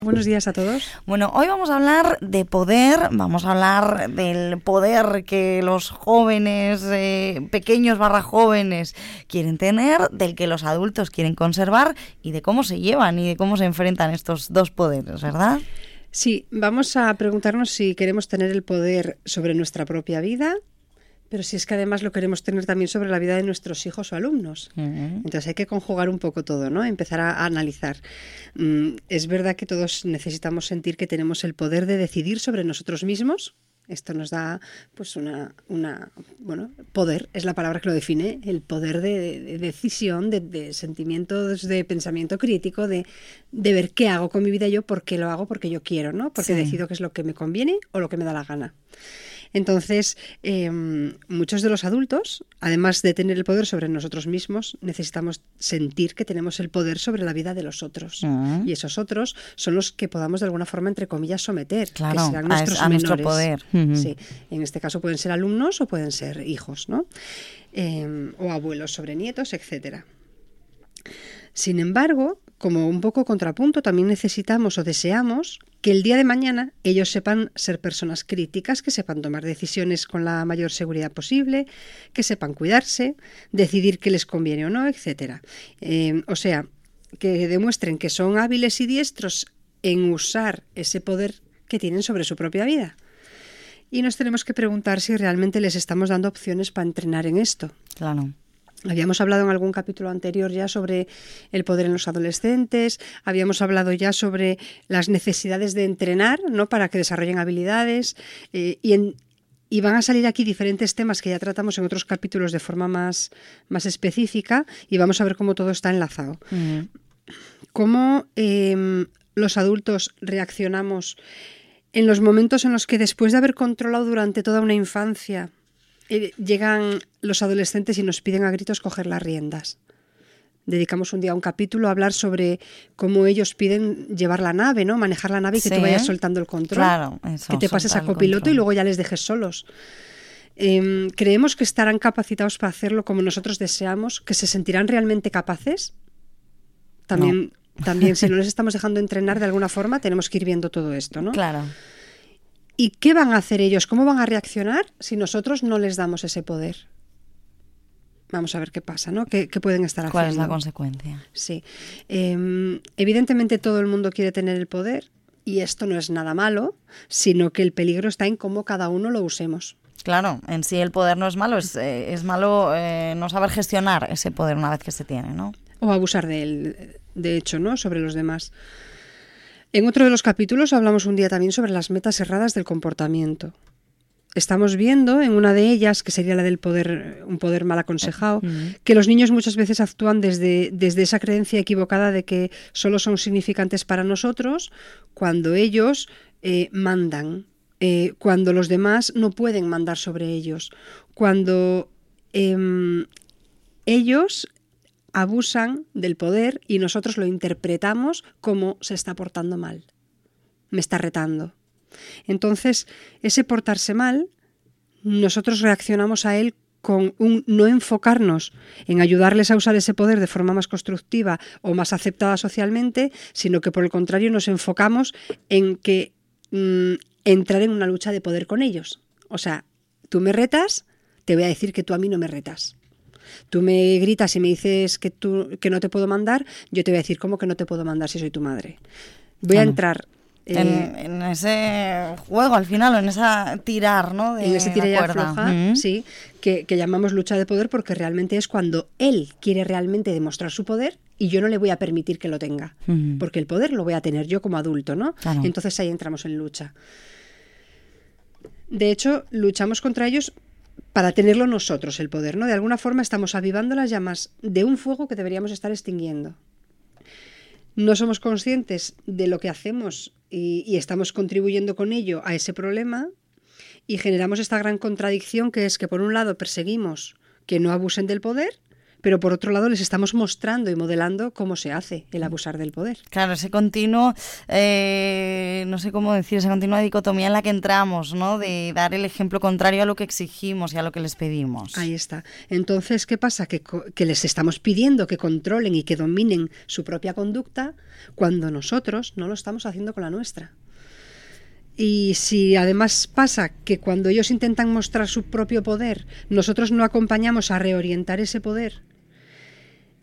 Buenos días a todos. Bueno, hoy vamos a hablar de poder, vamos a hablar del poder que los jóvenes, eh, pequeños barra jóvenes, quieren tener, del que los adultos quieren conservar y de cómo se llevan y de cómo se enfrentan estos dos poderes, ¿verdad? Sí, vamos a preguntarnos si queremos tener el poder sobre nuestra propia vida pero si es que además lo queremos tener también sobre la vida de nuestros hijos o alumnos. Entonces hay que conjugar un poco todo, ¿no? Empezar a, analizar. Mm, es verdad que todos necesitamos sentir que tenemos el poder de decidir sobre nosotros mismos. Esto nos da, pues, una, una bueno, poder es la palabra que lo define, el poder de, decisión, de, sentimientos, de pensamiento crítico, de, ver qué hago con mi vida yo, por qué lo hago, porque yo quiero, ¿no? Porque decido qué es lo que me conviene o lo que me da la gana. Entonces, em, muchos de los adultos, además de tener el poder sobre nosotros mismos, necesitamos sentir que tenemos el poder sobre la vida de los otros. Ah. Y esos otros son los que podamos de alguna forma, entre comillas, someter, que serán nuestros a, nuestro poder. Sí. En este caso pueden ser alumnos o pueden ser hijos, ¿no? Em, o abuelos sobre nietos, etcétera. Sin embargo, como un poco contrapunto, también necesitamos o deseamos que el día de mañana ellos sepan ser personas críticas, que sepan tomar decisiones con la mayor seguridad posible, que sepan cuidarse, decidir qué les conviene o no, etc. Eh, o sea, que demuestren que son hábiles y diestros en usar ese poder que tienen sobre su propia vida. Y nos tenemos que preguntar si realmente les estamos dando opciones para entrenar en esto. Claro. Habíamos hablado en algún capítulo anterior ya sobre el poder en los adolescentes, habíamos hablado ya sobre las necesidades de entrenar ¿no? para que desarrollen habilidades eh, y, van a salir aquí diferentes temas que ya tratamos en otros capítulos de forma más, más específica y vamos a ver cómo todo está enlazado. Cómo em, los adultos reaccionamos en los momentos en los que después de haber controlado durante toda una infancia eh, llegan los adolescentes y nos piden a gritos coger las riendas. Dedicamos un día a un capítulo a hablar sobre cómo ellos piden llevar la nave, ¿no? Manejar la nave y que tú vayas soltando el control. Claro, que te pases a copiloto y luego ya les dejes solos. Em, ¿Creemos que estarán capacitados para hacerlo como nosotros deseamos? ¿Que se sentirán realmente capaces? También, también si no les estamos dejando entrenar de alguna forma, tenemos que ir viendo todo esto, ¿no? Claro. ¿Y qué van a hacer ellos? ¿Cómo van a reaccionar si nosotros no les damos ese poder? Vamos a ver qué pasa, ¿no? ¿Qué, pueden estar haciendo? ¿Cuál es la consecuencia? Sí. Em, evidentemente todo el mundo quiere tener el poder y esto no es nada malo, sino que el peligro está en cómo cada uno lo usemos. Claro, en sí el poder no es malo, es, eh, malo eh, no saber gestionar ese poder una vez que se tiene, ¿no? O abusar de él, de hecho, ¿no? Sobre los demás. En otro de los capítulos hablamos un día también sobre las metas erradas del comportamiento. Estamos viendo en una de ellas, que sería la del poder, un poder mal aconsejado, que los niños muchas veces actúan desde, desde esa creencia equivocada de que solo son significantes para nosotros cuando ellos eh, mandan, eh, cuando los demás no pueden mandar sobre ellos, cuando em, ellos abusan del poder y nosotros lo interpretamos como se está portando mal. Me está retando. Entonces, ese portarse mal, nosotros reaccionamos a él con un no enfocarnos en ayudarles a usar ese poder de forma más constructiva o más aceptada socialmente, sino que por el contrario nos enfocamos en que mm, entrar en una lucha de poder con ellos. O sea, tú me retas, te voy a decir que tú a mí no me retas. Tú me gritas y me dices que, tú, que no te puedo mandar, yo te voy a decir, ¿cómo que no te puedo mandar si soy tu madre? Voy a entrar eh, en, ese juego al final, o en esa tirar, ¿no? en ese tirar y afloja, sí, que, llamamos lucha de poder porque realmente es cuando él quiere realmente demostrar su poder y yo no le voy a permitir que lo tenga, porque el poder lo voy a tener yo como adulto, ¿no? Entonces ahí entramos en lucha. De hecho, luchamos contra ellos para tenerlo nosotros el poder, ¿no? De alguna forma estamos avivando las llamas de un fuego que deberíamos estar extinguiendo. no somos conscientes de lo que hacemos y, y estamos contribuyendo con ello a ese problema y generamos esta gran contradicción que es que por un lado perseguimos que no abusen del poder pero por otro lado les estamos mostrando y modelando cómo se hace el abusar del poder. Claro, ese continuo, eh, no sé cómo decir, esa continua dicotomía en la que entramos, ¿no? De dar el ejemplo contrario a lo que exigimos y a lo que les pedimos. Ahí está. Entonces, ¿qué pasa? Que, que les estamos pidiendo que controlen y que dominen su propia conducta cuando nosotros no lo estamos haciendo con la nuestra. Y si además pasa que cuando ellos intentan mostrar su propio poder, nosotros no acompañamos a reorientar ese poder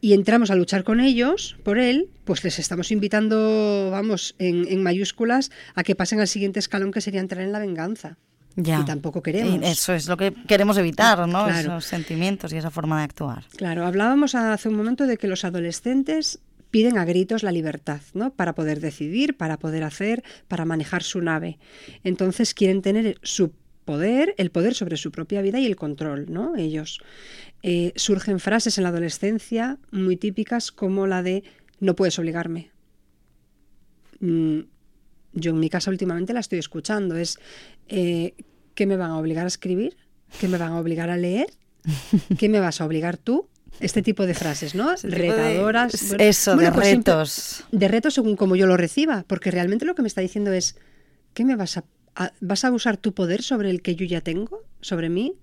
y entramos a luchar con ellos por él, pues les estamos invitando, vamos, en, mayúsculas, a que pasen al siguiente escalón que sería entrar en la venganza. Ya. Y tampoco queremos. eso es lo que queremos evitar, ¿no? Esos sentimientos y esa forma de actuar. Claro, hablábamos hace un momento de que los adolescentes piden a gritos la libertad, ¿no? Para poder decidir, para poder hacer, para manejar su nave. Entonces quieren tener su poder, el poder sobre su propia vida y el control, ¿no? Ellos. Eh, surgen frases en la adolescencia muy típicas como la de no puedes obligarme. Mm, yo en mi casa últimamente la estoy escuchando. Es eh, ¿qué me van a obligar a escribir? ¿Qué me van a obligar a leer? ¿Qué me vas a obligar tú? Este tipo de frases, ¿no? Retadoras. eso, de pues retos. de retos según como yo lo reciba, porque realmente lo que me está diciendo es, ¿qué me vas a, vas a usar tu poder sobre el que yo ya tengo, sobre mí?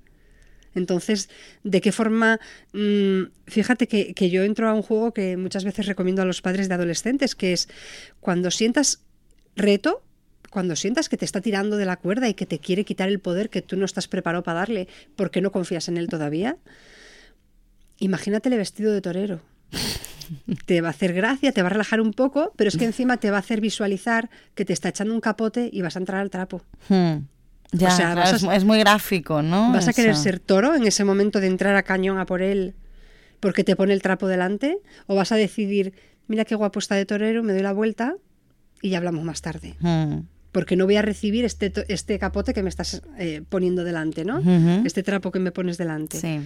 Entonces, ¿de qué forma? Mm, fíjate que, que, yo entro a un juego que muchas veces recomiendo a los padres de adolescentes, que es cuando sientas reto, cuando sientas que te está tirando de la cuerda y que te quiere quitar el poder que tú no estás preparado para darle porque no confías en él todavía, imagínatele vestido de torero. Te va a hacer gracia, te va a relajar un poco, pero es que encima te va a hacer visualizar que te está echando un capote y vas a entrar al trapo. Hmm. Ya, o sea, es, muy gráfico, ¿no? ¿Vas a querer ser toro en ese momento de entrar a cañón a por él porque te pone el trapo delante? ¿O vas a decidir, mira qué guapo está de torero, me doy la vuelta y ya hablamos más tarde? Hmm. Porque no voy a recibir este, este capote que me estás eh, poniendo delante, ¿no? Este trapo que me pones delante. Sí.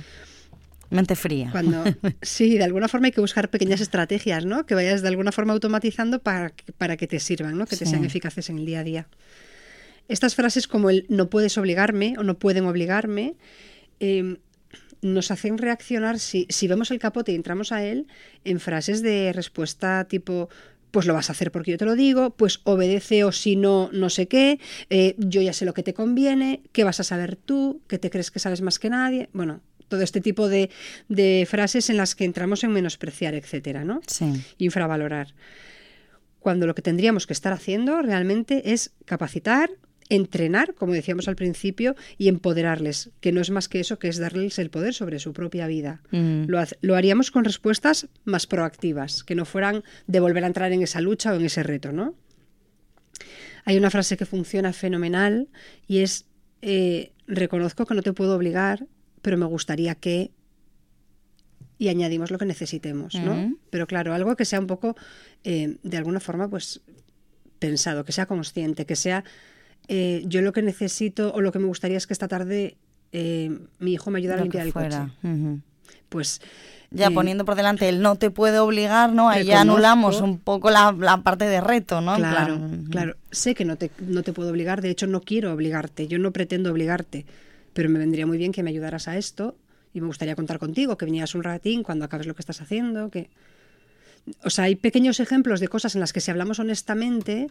Mente fría. Cuando, sí, de alguna forma hay que buscar pequeñas estrategias, ¿no? Que vayas de alguna forma automatizando para, para que te sirvan, ¿no? Que te sean eficaces en el día a día. Estas frases como el no puedes obligarme o no pueden obligarme, em, nos hacen reaccionar, si, si vemos el capote y entramos a él, en frases de respuesta tipo pues lo vas a hacer porque yo te lo digo, pues obedece o si no, no sé qué, eh, yo ya sé lo que te conviene, qué vas a saber tú, que te crees que sabes más que nadie. Bueno, todo este tipo de, frases en las que entramos en menospreciar, etcétera, ¿no? Sí. Infravalorar. Cuando lo que tendríamos que estar haciendo realmente es capacitar, entrenar, como decíamos al principio, y empoderarles, que no es más que eso, que es darles el poder sobre su propia vida. Mm. Lo, lo, haríamos con respuestas más proactivas, que no fueran de volver a entrar en esa lucha o en ese reto, ¿no? Hay una frase que funciona fenomenal y es eh, reconozco que no te puedo obligar, pero me gustaría que y añadimos lo que necesitemos, ¿no? Pero claro, algo que sea un poco, eh, de alguna forma, pues pensado, que sea consciente, que sea eh, yo lo que necesito o lo que me gustaría es que esta tarde eh, mi hijo me ayudara a limpiar el coche. Pues ya poniendo por delante el no te puede obligar, ¿no? Ahí ya anulamos un poco la, parte de reto, ¿no? Claro, claro. Sé que no te, no te puedo obligar, de hecho no quiero obligarte, yo no pretendo obligarte pero me vendría muy bien que me ayudaras a esto y me gustaría contar contigo, que vinieras un ratín cuando acabes lo que estás haciendo, que... O sea, hay pequeños ejemplos de cosas en las que si hablamos honestamente,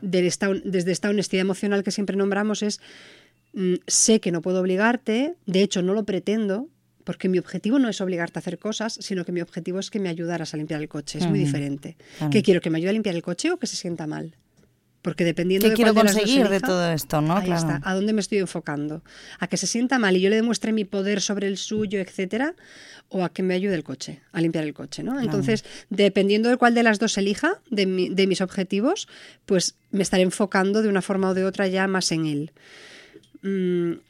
desde esta honestidad emocional que siempre nombramos, es mm, sé que no puedo obligarte, de hecho no lo pretendo, porque mi objetivo no es obligarte a hacer cosas, sino que mi objetivo es que me ayudaras a limpiar el coche. Es muy diferente. ¿Qué quiero? ¿Que me ayude a limpiar el coche o que se sienta mal? Porque dependiendo ¿Qué de quiero conseguir de, todo esto, ¿no? Ahí está. ¿A dónde me estoy enfocando? ¿A que se sienta mal y yo le demuestre mi poder sobre el suyo, etcétera? ¿O a que me ayude el coche, a limpiar el coche, ¿no? Entonces, dependiendo de cuál de las dos elija, de, mis objetivos, pues me estaré enfocando de una forma o de otra ya más en él. Mm,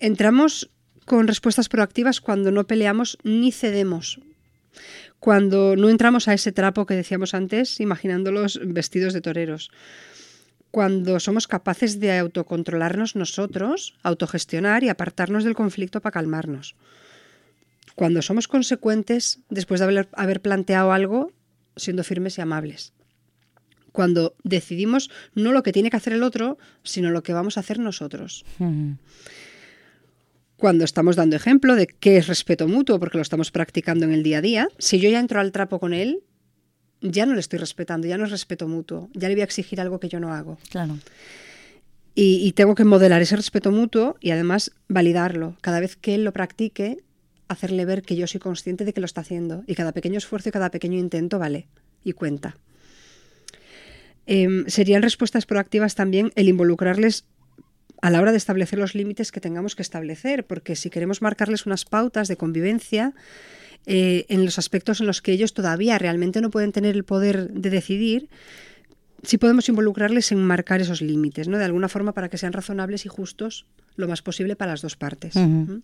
entramos con respuestas proactivas cuando no peleamos ni cedemos cuando no entramos a ese trapo que decíamos antes, imaginándolos vestidos de toreros cuando somos capaces de autocontrolarnos nosotros, autogestionar y apartarnos del conflicto para calmarnos. Cuando somos consecuentes después de haber, planteado algo, siendo firmes y amables. Cuando decidimos no lo que tiene que hacer el otro, sino lo que vamos a hacer nosotros. Cuando estamos dando ejemplo de qué es respeto mutuo, porque lo estamos practicando en el día a día, si yo ya entro al trapo con él, ya no le estoy respetando, ya no es respeto mutuo, ya le voy a exigir algo que yo no hago. Claro. Y, y tengo que modelar ese respeto mutuo y además validarlo. Cada vez que él lo practique, hacerle ver que yo soy consciente de que lo está haciendo. Y cada pequeño esfuerzo y cada pequeño intento vale y cuenta. Em, serían respuestas proactivas también el involucrarles a la hora de establecer los límites que tengamos que establecer, porque si queremos marcarles unas pautas de convivencia, eh, en los aspectos en los que ellos todavía realmente no pueden tener el poder de decidir, sí podemos involucrarles en marcar esos límites, ¿no? De alguna forma para que sean razonables y justos lo más posible para las dos partes. ¿Mm?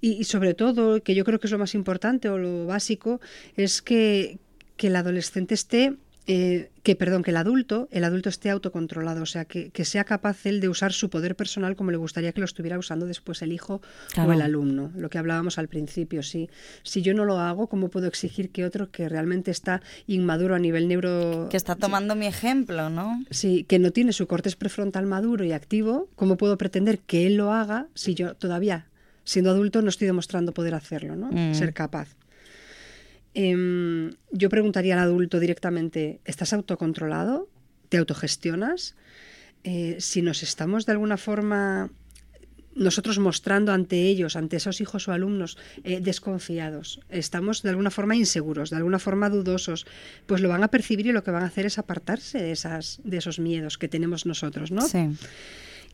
Y, y sobre todo, que yo creo que es lo más importante o lo básico, es que, que el adolescente esté, eh, que perdón, que el adulto, el adulto esté autocontrolado, o sea, que, que sea capaz él de usar su poder personal como le gustaría que lo estuviera usando después el hijo Claro. o el alumno, lo que hablábamos al principio, sí. Si yo no lo hago, ¿cómo puedo exigir que otro que realmente está inmaduro a nivel neuro... Que está tomando mi ejemplo, ¿no? Sí, que no tiene su cortes prefrontal maduro y activo, ¿cómo puedo pretender que él lo haga si yo todavía, siendo adulto, no estoy demostrando poder hacerlo, ¿no? Mm. Ser capaz. Em, yo preguntaría al adulto directamente, ¿estás autocontrolado? ¿Te autogestionas? Eh, si nos estamos de alguna forma nosotros mostrando ante ellos, ante esos hijos o alumnos, eh, desconfiados, estamos de alguna forma inseguros, de alguna forma dudosos, pues lo van a percibir y lo que van a hacer es apartarse de, esas, de esos miedos que tenemos nosotros, ¿no? Sí.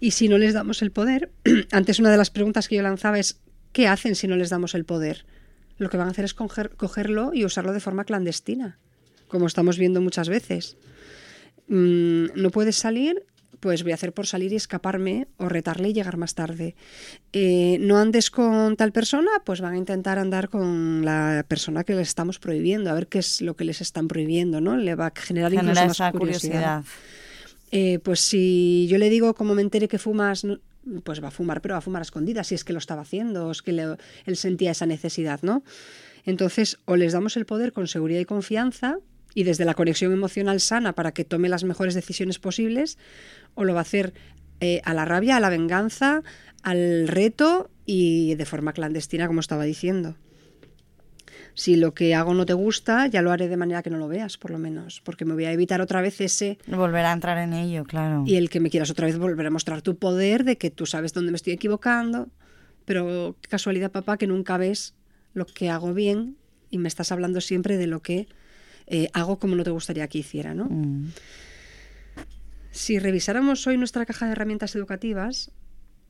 Y si no les damos el poder, antes una de las preguntas que yo lanzaba es, ¿qué hacen si no les damos el poder? Lo que van a hacer es coger- cogerlo y usarlo de forma clandestina, como estamos viendo muchas veces. Mm, no puedes salir, pues voy a hacer por salir y escaparme o retarle y llegar más tarde. Eh, no andes con tal persona, pues van a intentar andar con la persona que les estamos prohibiendo, a ver qué es lo que les están prohibiendo, ¿no? Le va a generar incluso Genera más esa curiosidad. curiosidad. Eh, pues si yo le digo, como me entere que fumas, no- pues va a fumar, pero va a fumar a escondidas, si es que lo estaba haciendo, o es que él sentía esa necesidad, ¿no? Entonces, o les damos el poder con seguridad y confianza, y desde la conexión emocional sana para que tome las mejores decisiones posibles, o lo va a hacer eh, a la rabia, a la venganza, al reto y de forma clandestina, como estaba diciendo. Si lo que hago no te gusta, ya lo haré de manera que no lo veas, por lo menos, porque me voy a evitar otra vez ese Volver a entrar en ello, claro. y el que me quieras otra vez volver a mostrar tu poder de que tú sabes dónde me estoy equivocando, pero qué casualidad, papá, que nunca ves lo que hago bien y me estás hablando siempre de lo que eh, hago como no te gustaría que hiciera, ¿no? Mm. Si revisáramos hoy nuestra caja de herramientas educativas,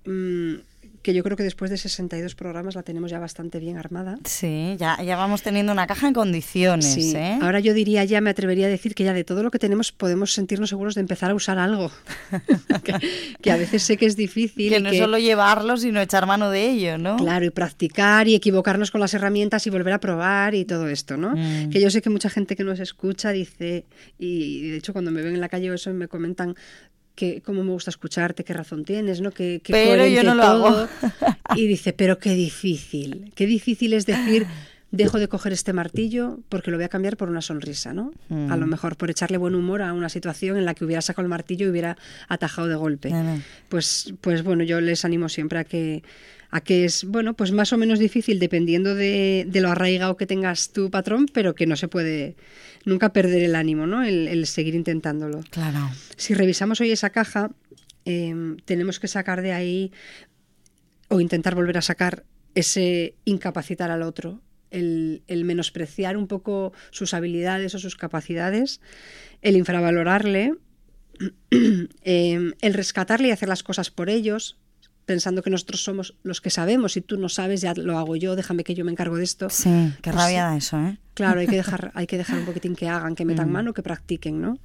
mm, que yo creo que después de 62 programas la tenemos ya bastante bien armada. Sí, ya, ya vamos teniendo una caja en condiciones, Sí, ¿eh? ahora yo diría, ya me atrevería a decir que ya de todo lo que tenemos podemos sentirnos seguros de empezar a usar algo. que, que a veces sé que es difícil. que no solo llevarlo, sino echar mano de ello, ¿no? Claro, y practicar y equivocarnos con las herramientas y volver a probar y todo esto, ¿no? Mm. Que yo sé que mucha gente que nos escucha dice, y de hecho cuando me ven en la calle o eso me comentan que cómo me gusta escucharte, qué razón tienes, ¿no? Que, que Pero yo coherente no lo todo. hago. Y dice, pero qué difícil, qué difícil es decir, dejo de coger este martillo porque lo voy a cambiar por una sonrisa, ¿no? A lo Mm. mejor por echarle buen humor a una situación en la que hubiera sacado el martillo y hubiera atajado de golpe pues, pues bueno, yo les animo siempre a que, a que es, bueno, pues más o menos difícil dependiendo de, de lo arraigado que tengas tu patrón, pero que no se puede nunca perder el ánimo, ¿no? El, el seguir intentándolo. Claro. Si revisamos hoy esa caja, eh, tenemos que sacar de ahí o intentar volver a sacar ese incapacitar al otro, el, el menospreciar un poco sus habilidades o sus capacidades, el infravalorarle, eh, el rescatarle y hacer las cosas por ellos, pensando que nosotros somos los que sabemos, si tú no sabes, ya lo hago yo, déjame que yo me encargo de esto. Sí, qué Pues rabia eso, ¿eh? Claro, hay que dejar, hay que dejar un poquitín que hagan, que metan Mm. mano, que practiquen, ¿no?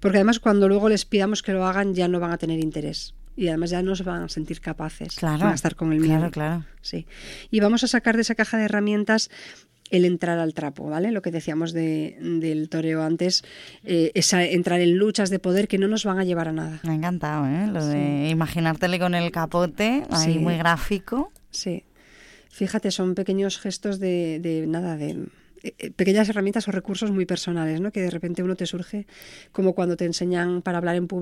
Porque además cuando luego les pidamos que lo hagan ya no van a tener interés y además ya no se van a sentir capaces. Claro. Van a estar con el miedo. Claro, claro. Sí. Y vamos a sacar de esa caja de herramientas el entrar al trapo, ¿vale? Lo que decíamos de- del toreo antes, eh, esa, entrar en luchas de poder que no nos van a llevar a nada. Me ha encantado, ¿eh? Lo de imaginártele con el capote, ahí Sí. muy gráfico. Sí. Fíjate, son pequeños gestos de, de nada, de eh, pequeñas herramientas o recursos muy personales, ¿no? Que de repente uno te surge, como cuando te enseñan para hablar en público